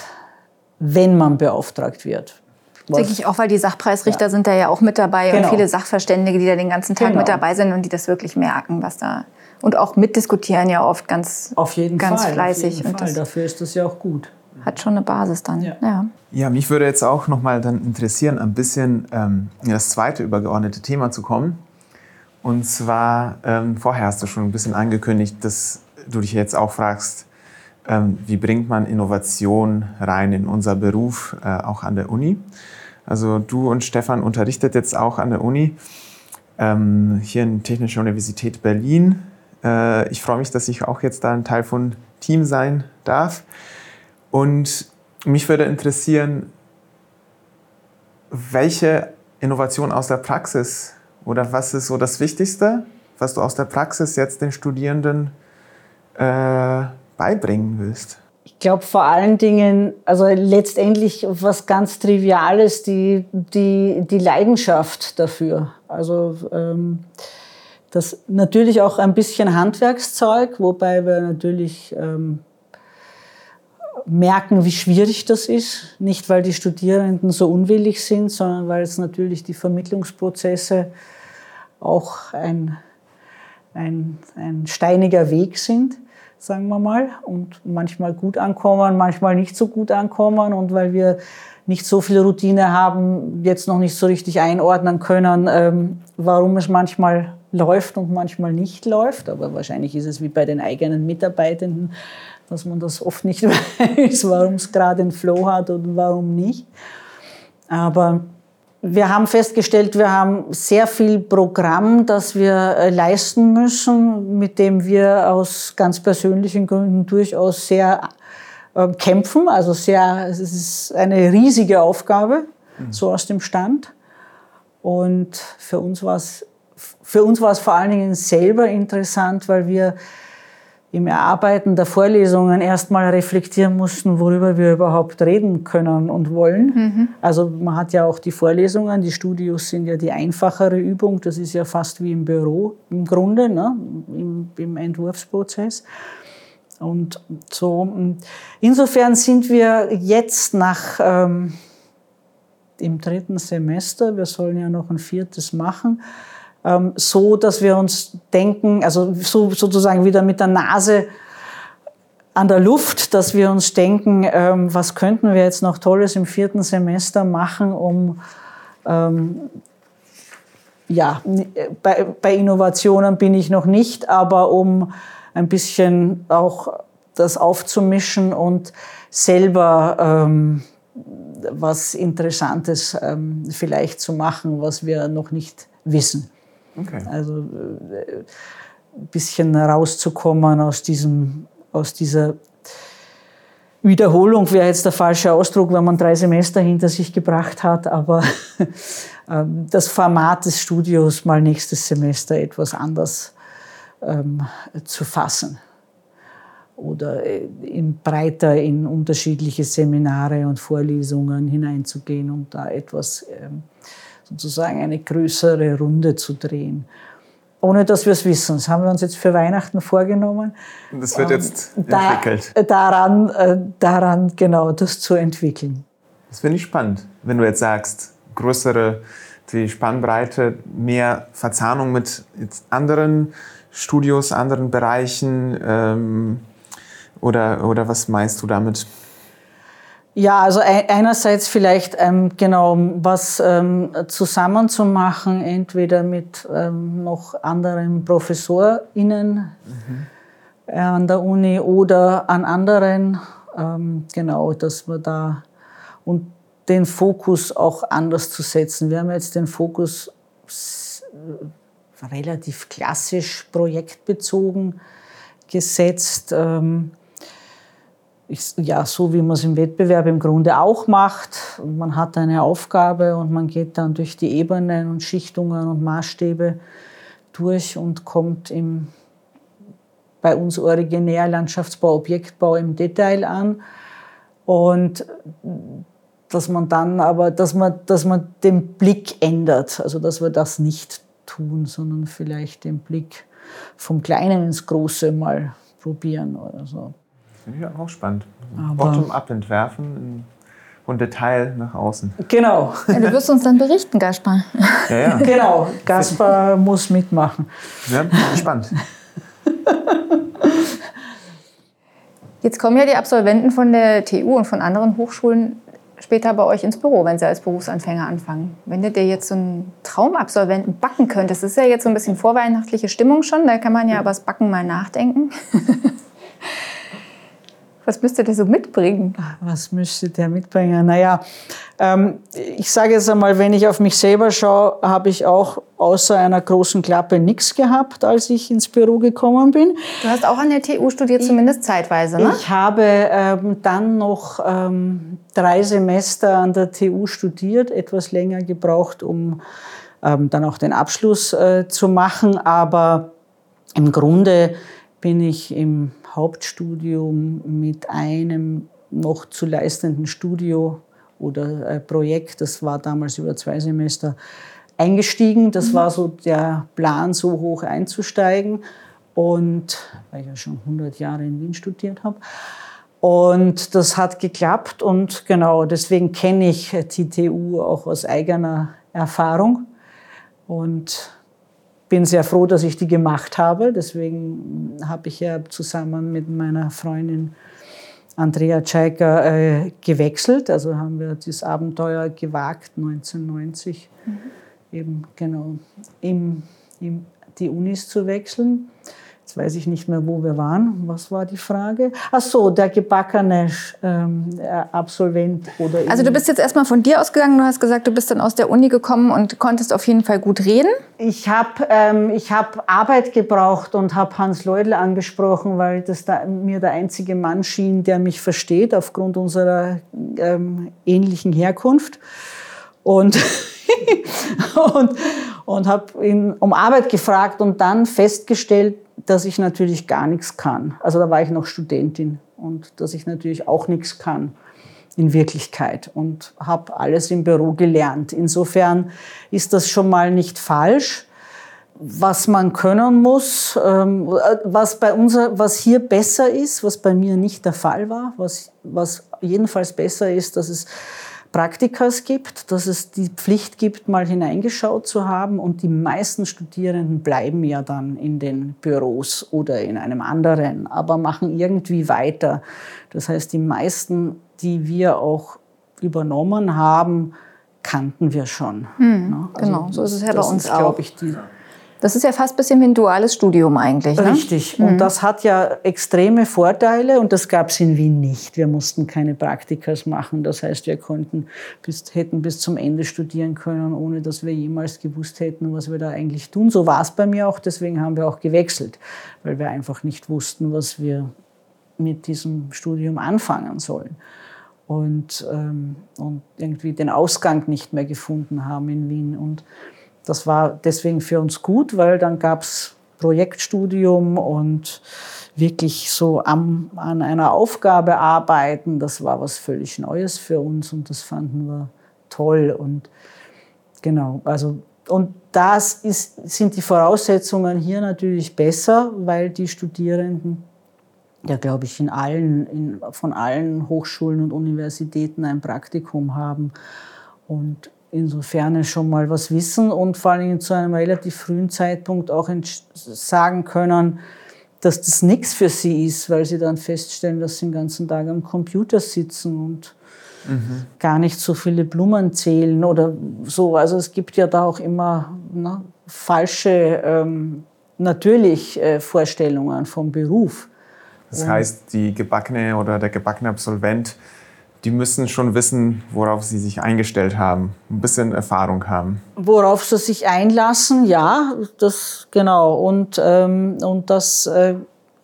[SPEAKER 1] wenn man beauftragt wird.
[SPEAKER 2] Denke ich auch, weil die Sachpreisrichter ja. sind da ja auch mit dabei genau. und viele Sachverständige, die da den ganzen Tag genau. mit dabei sind und die das wirklich merken, was da und auch mitdiskutieren ja oft ganz,
[SPEAKER 1] auf jeden
[SPEAKER 2] ganz
[SPEAKER 1] Fall,
[SPEAKER 2] fleißig.
[SPEAKER 1] Auf jeden Fall. Dafür ist das ja auch gut.
[SPEAKER 2] Hat schon eine Basis dann. Ja,
[SPEAKER 3] ja. ja mich würde jetzt auch noch mal dann interessieren, ein bisschen ähm, in das zweite übergeordnete Thema zu kommen. Und zwar, ähm, vorher hast du schon ein bisschen angekündigt, dass du dich jetzt auch fragst, ähm, wie bringt man Innovation rein in unser Beruf, äh, auch an der Uni. Also du und Stefan unterrichtet jetzt auch an der Uni, ähm, hier in Technische Universität Berlin äh, ich freue mich, dass ich auch jetzt da ein Teil von Team sein darf. Und mich würde interessieren, welche Innovation aus der Praxis Oder was ist so das Wichtigste, was du aus der Praxis jetzt den Studierenden äh, beibringen willst?
[SPEAKER 1] Ich glaube vor allen Dingen, also letztendlich was ganz Triviales, die, die, die Leidenschaft dafür. Also ähm, das natürlich auch ein bisschen Handwerkszeug, wobei wir natürlich ähm, merken, wie schwierig das ist. Nicht, weil die Studierenden so unwillig sind, sondern weil es natürlich die Vermittlungsprozesse auch ein, ein, ein steiniger Weg sind, sagen wir mal, und manchmal gut ankommen, manchmal nicht so gut ankommen und weil wir nicht so viel Routine haben, jetzt noch nicht so richtig einordnen können, ähm, warum es manchmal läuft und manchmal nicht läuft. Aber wahrscheinlich ist es wie bei den eigenen Mitarbeitenden dass man das oft nicht <laughs> weiß, warum es gerade einen Flow hat oder warum nicht. Aber wir haben festgestellt, wir haben sehr viel Programm, das wir äh, leisten müssen, mit dem wir aus ganz persönlichen Gründen durchaus sehr äh, kämpfen. Also sehr, es ist eine riesige Aufgabe, mhm. so aus dem Stand. Und für uns war es, für uns war es vor allen Dingen selber interessant, weil wir im Erarbeiten der Vorlesungen erstmal reflektieren mussten, worüber wir überhaupt reden können und wollen. Mhm. Also man hat ja auch die Vorlesungen, die Studios sind ja die einfachere Übung, das ist ja fast wie im Büro im Grunde, ne? Im, im Entwurfsprozess. Und so, insofern sind wir jetzt nach ähm, im dritten Semester, wir sollen ja noch ein viertes machen, ähm, so, dass wir uns denken, also so, sozusagen wieder mit der Nase an der Luft, dass wir uns denken, ähm, was könnten wir jetzt noch Tolles im vierten Semester machen, um ähm, ja, bei, bei Innovationen bin ich noch nicht, aber um ein bisschen auch das aufzumischen und selber ähm, was Interessantes ähm, vielleicht zu machen, was wir noch nicht wissen. Okay. Also äh, ein bisschen rauszukommen aus, diesem, aus dieser Wiederholung wäre jetzt der falsche Ausdruck, wenn man drei Semester hinter sich gebracht hat, aber <laughs> ähm, das Format des Studios mal nächstes Semester etwas anders ähm, zu fassen oder äh, in breiter in unterschiedliche Seminare und Vorlesungen hineinzugehen und da etwas ähm, sozusagen eine größere Runde zu drehen. Ohne dass wir es wissen. Das haben wir uns jetzt für Weihnachten vorgenommen.
[SPEAKER 3] Das wird jetzt ähm, entwickelt.
[SPEAKER 1] Da, daran, äh, daran genau das zu entwickeln.
[SPEAKER 3] Das finde ich spannend, wenn du jetzt sagst, größere die Spannbreite, mehr Verzahnung mit anderen Studios, anderen Bereichen. Ähm, oder, oder was meinst du damit?
[SPEAKER 1] Ja, also einerseits vielleicht ähm, genau was ähm, zusammenzumachen, entweder mit ähm, noch anderen ProfessorInnen mhm. äh, an der Uni oder an anderen, ähm, genau, dass wir da und den Fokus auch anders zu setzen. Wir haben jetzt den Fokus relativ klassisch projektbezogen gesetzt. Ähm, ja, so wie man es im Wettbewerb im Grunde auch macht. Man hat eine Aufgabe und man geht dann durch die Ebenen und Schichtungen und Maßstäbe durch und kommt im, bei uns originär Landschaftsbau, Objektbau im Detail an. Und dass man dann aber, dass man, dass man den Blick ändert, also dass wir das nicht tun, sondern vielleicht den Blick vom Kleinen ins Große mal probieren oder so.
[SPEAKER 3] Finde ich auch spannend. Bottom-up entwerfen und Detail nach außen.
[SPEAKER 1] Genau.
[SPEAKER 2] Ja, du wirst uns dann berichten, Gaspar.
[SPEAKER 1] Ja, ja. <laughs> Genau, Gaspar muss mitmachen.
[SPEAKER 3] Ja, spannend.
[SPEAKER 2] Jetzt kommen ja die Absolventen von der TU und von anderen Hochschulen später bei euch ins Büro, wenn sie als Berufsanfänger anfangen. Wenn du dir jetzt so einen Traumabsolventen backen könntest, das ist ja jetzt so ein bisschen vorweihnachtliche Stimmung schon, da kann man ja über das Backen mal nachdenken. <laughs> Was müsste der so mitbringen?
[SPEAKER 1] Was müsste der mitbringen? Naja, ähm, ich sage jetzt einmal, wenn ich auf mich selber schaue, habe ich auch außer einer großen Klappe nichts gehabt, als ich ins Büro gekommen bin.
[SPEAKER 2] Du hast auch an der TU studiert, ich, zumindest zeitweise, ne?
[SPEAKER 1] Ich habe ähm, dann noch ähm, drei Semester an der TU studiert, etwas länger gebraucht, um ähm, dann auch den Abschluss äh, zu machen. Aber im Grunde bin ich im Hauptstudium mit einem noch zu leistenden Studio oder äh, Projekt, das war damals über zwei Semester, eingestiegen. Das mhm. war so der Plan, so hoch einzusteigen. Und weil ich ja schon 100 Jahre in Wien studiert habe. Und das hat geklappt und genau deswegen kenne ich TTU auch aus eigener Erfahrung und bin sehr froh, dass ich die gemacht habe. Deswegen habe ich ja zusammen mit meiner Freundin Andrea Tscheiker äh, gewechselt. Also haben wir das Abenteuer gewagt 1990 mhm. eben genau im, im, die Unis zu wechseln. Jetzt weiß ich nicht mehr, wo wir waren. Was war die Frage? Ach so, der gebackene ähm, Absolvent oder.
[SPEAKER 2] Also du bist jetzt erstmal von dir ausgegangen. Du hast gesagt, du bist dann aus der Uni gekommen und konntest auf jeden Fall gut reden.
[SPEAKER 1] Ich habe ähm, hab Arbeit gebraucht und habe Hans Leudl angesprochen, weil das da, mir der einzige Mann schien, der mich versteht aufgrund unserer ähm, ähnlichen Herkunft. Und <laughs> und, und habe ihn um Arbeit gefragt und dann festgestellt, dass ich natürlich gar nichts kann. Also da war ich noch Studentin und dass ich natürlich auch nichts kann in Wirklichkeit und habe alles im Büro gelernt. Insofern ist das schon mal nicht falsch. Was man können muss, ähm, was bei uns, was hier besser ist, was bei mir nicht der Fall war, was, was jedenfalls besser ist, dass es Praktikas gibt, dass es die Pflicht gibt, mal hineingeschaut zu haben. Und die meisten Studierenden bleiben ja dann in den Büros oder in einem anderen, aber machen irgendwie weiter. Das heißt, die meisten, die wir auch übernommen haben, kannten wir schon.
[SPEAKER 2] Hm, also genau, so ist es ja bei uns auch. Ich, die, das ist ja fast ein bisschen wie ein duales Studium eigentlich.
[SPEAKER 1] Ne? Richtig. Mhm. Und das hat ja extreme Vorteile und das gab es in Wien nicht. Wir mussten keine Praktikas machen. Das heißt, wir konnten bis, hätten bis zum Ende studieren können, ohne dass wir jemals gewusst hätten, was wir da eigentlich tun. So war es bei mir auch. Deswegen haben wir auch gewechselt, weil wir einfach nicht wussten, was wir mit diesem Studium anfangen sollen. Und, ähm, und irgendwie den Ausgang nicht mehr gefunden haben in Wien. Und das war deswegen für uns gut, weil dann gab es Projektstudium und wirklich so am, an einer Aufgabe arbeiten. Das war was völlig Neues für uns und das fanden wir toll. Und genau, also und das ist, sind die Voraussetzungen hier natürlich besser, weil die Studierenden ja, glaube ich, in allen, in, von allen Hochschulen und Universitäten ein Praktikum haben. Und insofern schon mal was wissen und vor allem zu einem relativ frühen Zeitpunkt auch sagen können, dass das nichts für sie ist, weil sie dann feststellen, dass sie den ganzen Tag am Computer sitzen und mhm. gar nicht so viele Blumen zählen oder so. Also es gibt ja da auch immer ne, falsche, ähm, natürlich äh, Vorstellungen vom Beruf.
[SPEAKER 3] Das heißt, die gebackene oder der gebackene Absolvent die müssen schon wissen, worauf sie sich eingestellt haben, ein bisschen Erfahrung haben.
[SPEAKER 1] Worauf sie sich einlassen, ja, das genau. Und, ähm, und das äh,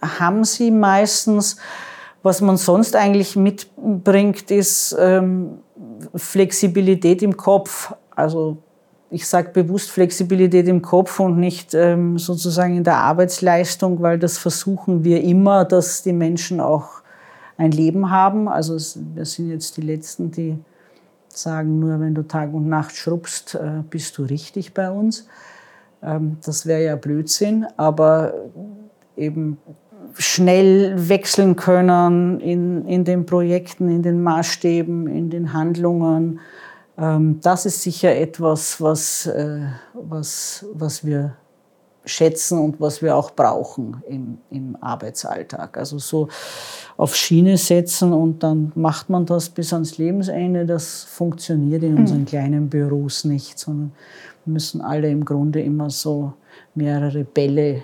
[SPEAKER 1] haben sie meistens. Was man sonst eigentlich mitbringt, ist ähm, Flexibilität im Kopf. Also ich sage bewusst Flexibilität im Kopf und nicht ähm, sozusagen in der Arbeitsleistung, weil das versuchen wir immer, dass die Menschen auch ein Leben haben. Also wir sind jetzt die Letzten, die sagen, nur wenn du Tag und Nacht schrubbst, äh, bist du richtig bei uns. Ähm, das wäre ja Blödsinn, aber eben schnell wechseln können in, in den Projekten, in den Maßstäben, in den Handlungen. Ähm, das ist sicher etwas, was, äh, was, was wir schätzen und was wir auch brauchen im, im Arbeitsalltag. Also so auf Schiene setzen und dann macht man das bis ans Lebensende, das funktioniert in unseren mhm. kleinen Büros nicht, sondern wir müssen alle im Grunde immer so mehrere Bälle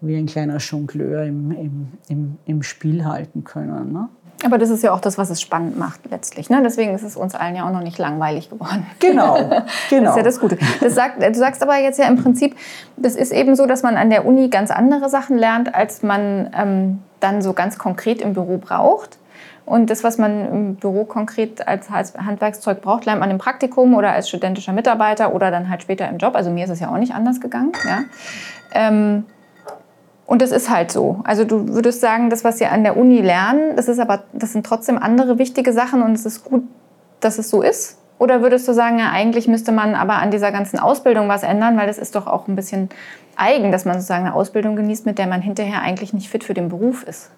[SPEAKER 1] wie ein kleiner Jongleur im, im, im, im Spiel halten können. Ne?
[SPEAKER 2] Aber das ist ja auch das, was es spannend macht letztlich. Ne? Deswegen ist es uns allen ja auch noch nicht langweilig geworden.
[SPEAKER 1] Genau, genau. <laughs>
[SPEAKER 2] Das ist ja genau. das Gute. Das sagt, du sagst aber jetzt ja im Prinzip, das ist eben so, dass man an der Uni ganz andere Sachen lernt, als man ähm, dann so ganz konkret im Büro braucht. Und das, was man im Büro konkret als Handwerkszeug braucht, lernt man im Praktikum oder als studentischer Mitarbeiter oder dann halt später im Job. Also mir ist es ja auch nicht anders gegangen. Ja. Ähm, und das ist halt so. Also du würdest sagen, das, was Sie an der Uni lernen, das ist aber, das sind trotzdem andere wichtige Sachen und es ist gut, dass es so ist. Oder würdest du sagen, ja, eigentlich müsste man aber an dieser ganzen Ausbildung was ändern, weil das ist doch auch ein bisschen eigen, dass man sozusagen eine Ausbildung genießt, mit der man hinterher eigentlich nicht fit für den Beruf ist?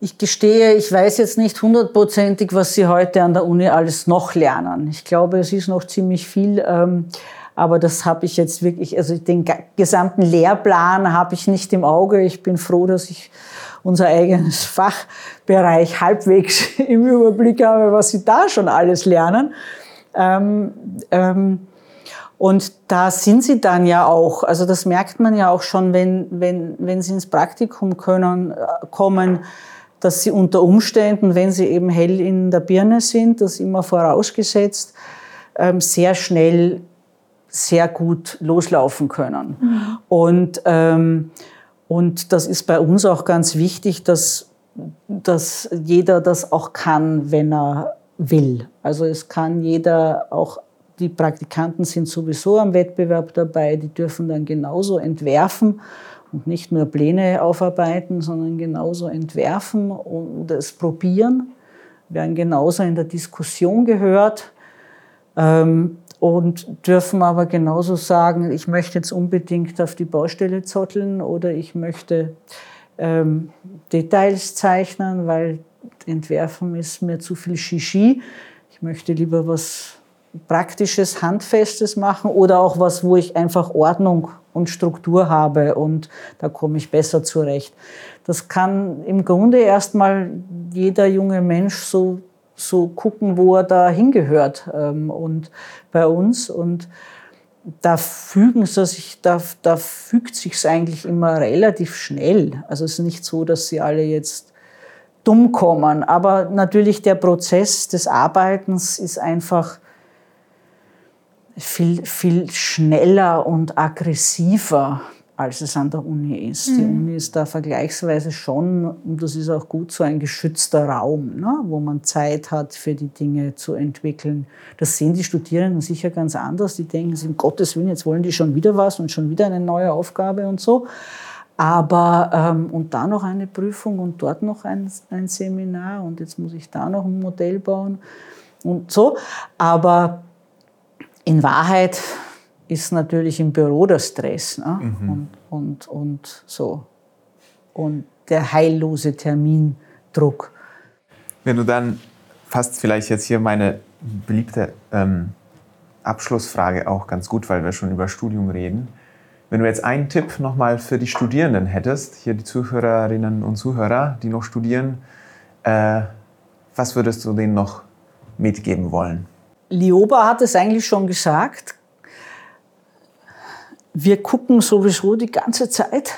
[SPEAKER 1] Ich gestehe, ich weiß jetzt nicht hundertprozentig, was Sie heute an der Uni alles noch lernen. Ich glaube, es ist noch ziemlich viel. Ähm, aber das habe ich jetzt wirklich, also den gesamten Lehrplan habe ich nicht im Auge. Ich bin froh, dass ich unser eigenes <laughs> Fachbereich halbwegs <laughs> im Überblick habe, was sie da schon alles lernen. Ähm, ähm, und da sind sie dann ja auch, also das merkt man ja auch schon, wenn, wenn, wenn sie ins Praktikum können, äh, kommen, dass sie unter Umständen, wenn sie eben hell in der Birne sind, das immer vorausgesetzt, ähm, sehr schnell sehr gut loslaufen können. Mhm. Und ähm, und das ist bei uns auch ganz wichtig, dass, dass jeder das auch kann, wenn er will. Also es kann jeder auch die Praktikanten sind sowieso am Wettbewerb dabei, die dürfen dann genauso entwerfen und nicht nur Pläne aufarbeiten, sondern genauso entwerfen und es probieren, werden genauso in der Diskussion gehört. Ähm, und dürfen aber genauso sagen, ich möchte jetzt unbedingt auf die Baustelle zotteln oder ich möchte ähm, Details zeichnen, weil Entwerfen ist mir zu viel Shishi. Ich möchte lieber was Praktisches, Handfestes machen oder auch was, wo ich einfach Ordnung und Struktur habe und da komme ich besser zurecht. Das kann im Grunde erstmal jeder junge Mensch so so gucken, wo er da hingehört ähm, und bei uns. Und da fügen sie sich, da, da fügt sich eigentlich immer relativ schnell. Also es ist nicht so, dass sie alle jetzt dumm kommen, aber natürlich der Prozess des Arbeitens ist einfach viel, viel schneller und aggressiver als es an der Uni ist. Mhm. Die Uni ist da vergleichsweise schon, und das ist auch gut, so ein geschützter Raum, ne, wo man Zeit hat, für die Dinge zu entwickeln. Das sehen die Studierenden sicher ganz anders. Die denken, um Gottes Willen, jetzt wollen die schon wieder was und schon wieder eine neue Aufgabe und so. Aber, ähm, und da noch eine Prüfung und dort noch ein, ein Seminar und jetzt muss ich da noch ein Modell bauen und so. Aber in Wahrheit ist natürlich im Büro der Stress ne? Mhm. und, und, und so. Und der heillose Termindruck.
[SPEAKER 3] Wenn du dann fast vielleicht jetzt hier meine beliebte ähm, Abschlussfrage auch ganz gut, weil wir schon über Studium reden. Wenn du jetzt einen Tipp nochmal für die Studierenden hättest, hier die Zuhörerinnen und Zuhörer, die noch studieren, äh, was würdest du denen noch mitgeben wollen?
[SPEAKER 1] Lioba hat es eigentlich schon gesagt wir gucken sowieso die ganze Zeit.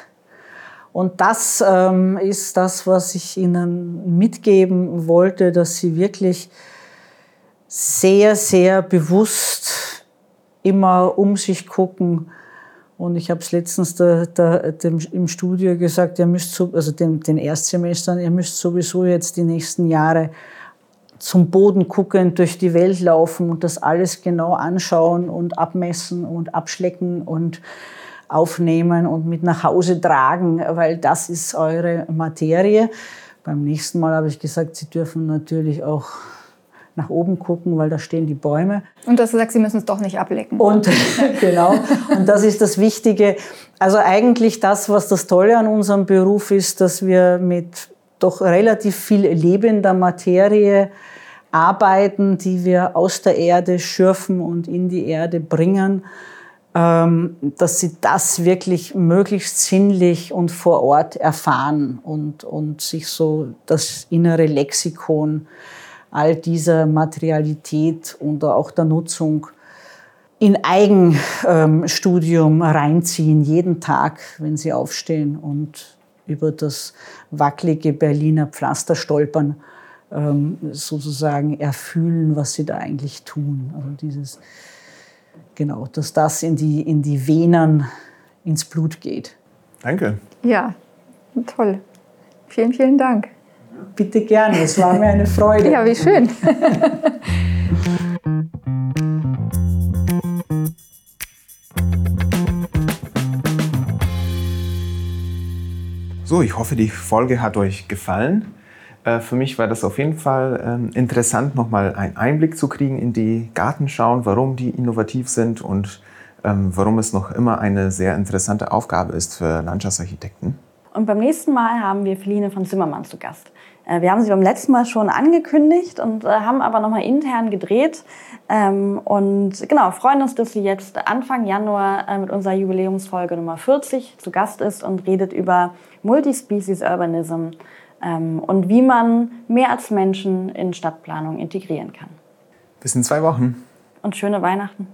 [SPEAKER 1] Und das ähm, ist das, was ich Ihnen mitgeben wollte, dass Sie wirklich sehr, sehr bewusst immer um sich gucken. Und ich habe es letztens da, da, dem, im Studio gesagt, ihr müsst, so, also den, den Erstsemestern, ihr müsst sowieso jetzt die nächsten Jahre zum Boden gucken, durch die Welt laufen und das alles genau anschauen und abmessen und abschlecken und aufnehmen und mit nach Hause tragen, weil das ist eure Materie. Beim nächsten Mal habe ich gesagt, Sie dürfen natürlich auch nach oben gucken, weil da stehen die Bäume.
[SPEAKER 2] Und du hast gesagt, Sie müssen es doch nicht ablecken.
[SPEAKER 1] Und <laughs> genau, und das ist das Wichtige. Also eigentlich das, was das Tolle an unserem Beruf ist, dass wir mit doch relativ viel lebender Materie arbeiten, die wir aus der Erde schürfen und in die Erde bringen, ähm, dass sie das wirklich möglichst sinnlich und vor Ort erfahren und, und sich so das innere Lexikon all dieser Materialität und auch der Nutzung in Eigenstudium reinziehen, jeden Tag, wenn sie aufstehen und über das wackelige Berliner Pflaster stolpern, ähm, sozusagen erfühlen, was sie da eigentlich tun. Also dieses, genau, dass das in die, in die Venen, ins Blut geht.
[SPEAKER 3] Danke.
[SPEAKER 2] Ja, toll. Vielen, vielen Dank.
[SPEAKER 1] Bitte gerne, es war mir eine Freude.
[SPEAKER 2] Ja, wie schön.
[SPEAKER 3] So, ich hoffe, die Folge hat euch gefallen. Äh, für mich war das auf jeden Fall ähm, interessant, nochmal einen Einblick zu kriegen in die Gartenschauen, warum die innovativ sind und ähm, warum es noch immer eine sehr interessante Aufgabe ist für Landschaftsarchitekten.
[SPEAKER 4] Und beim nächsten Mal haben wir Feline von Zimmermann zu Gast. Äh, wir haben sie beim letzten Mal schon angekündigt und äh, haben aber nochmal intern gedreht. Ähm, und genau, freuen uns, dass sie jetzt Anfang Januar mit unserer Jubiläumsfolge Nummer 40 zu Gast ist und redet über Multispecies Urbanism und wie man mehr als Menschen in Stadtplanung integrieren kann.
[SPEAKER 3] Bis in zwei Wochen.
[SPEAKER 4] Und schöne Weihnachten.